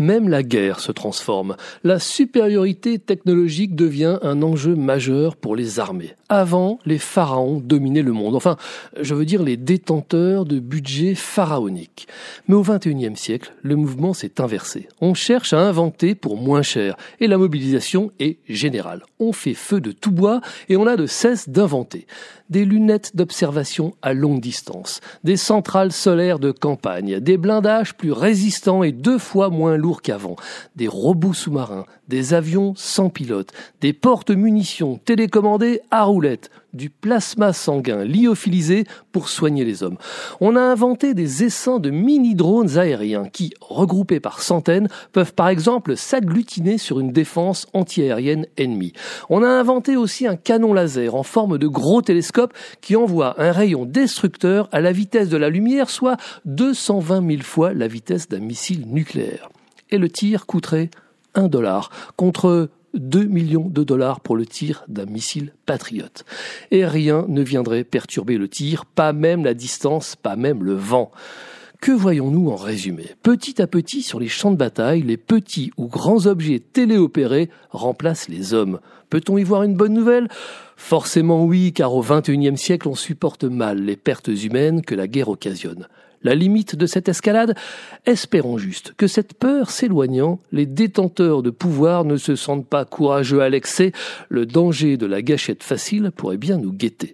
Même la guerre se transforme. La supériorité technologique devient un enjeu majeur pour les armées. Avant, les pharaons dominaient le monde. Enfin, je veux dire les détenteurs de budgets pharaoniques. Mais au XXIe siècle, le mouvement s'est inversé. On cherche à inventer pour moins cher. Et la mobilisation est générale. On fait feu de tout bois et on a de cesse d'inventer. Des lunettes d'observation à longue distance, des centrales solaires de campagne, des blindages plus résistants et deux fois moins lourds qu'avant, des robots sous-marins, des avions sans pilote, des portes-munitions télécommandées à roulettes, du plasma sanguin lyophilisé pour soigner les hommes. On a inventé des essaims de mini-drones aériens qui, regroupés par centaines, peuvent par exemple s'agglutiner sur une défense antiaérienne ennemie. On a inventé aussi un canon laser en forme de gros télescope qui envoie un rayon destructeur à la vitesse de la lumière, soit 220 000 fois la vitesse d'un missile nucléaire et le tir coûterait un dollar contre 2 millions de dollars pour le tir d'un missile patriote. Et rien ne viendrait perturber le tir, pas même la distance, pas même le vent. Que voyons-nous en résumé? Petit à petit, sur les champs de bataille, les petits ou grands objets téléopérés remplacent les hommes. Peut-on y voir une bonne nouvelle? Forcément oui, car au XXIe siècle, on supporte mal les pertes humaines que la guerre occasionne la limite de cette escalade Espérons juste que cette peur s'éloignant, les détenteurs de pouvoir ne se sentent pas courageux à l'excès, le danger de la gâchette facile pourrait bien nous guetter.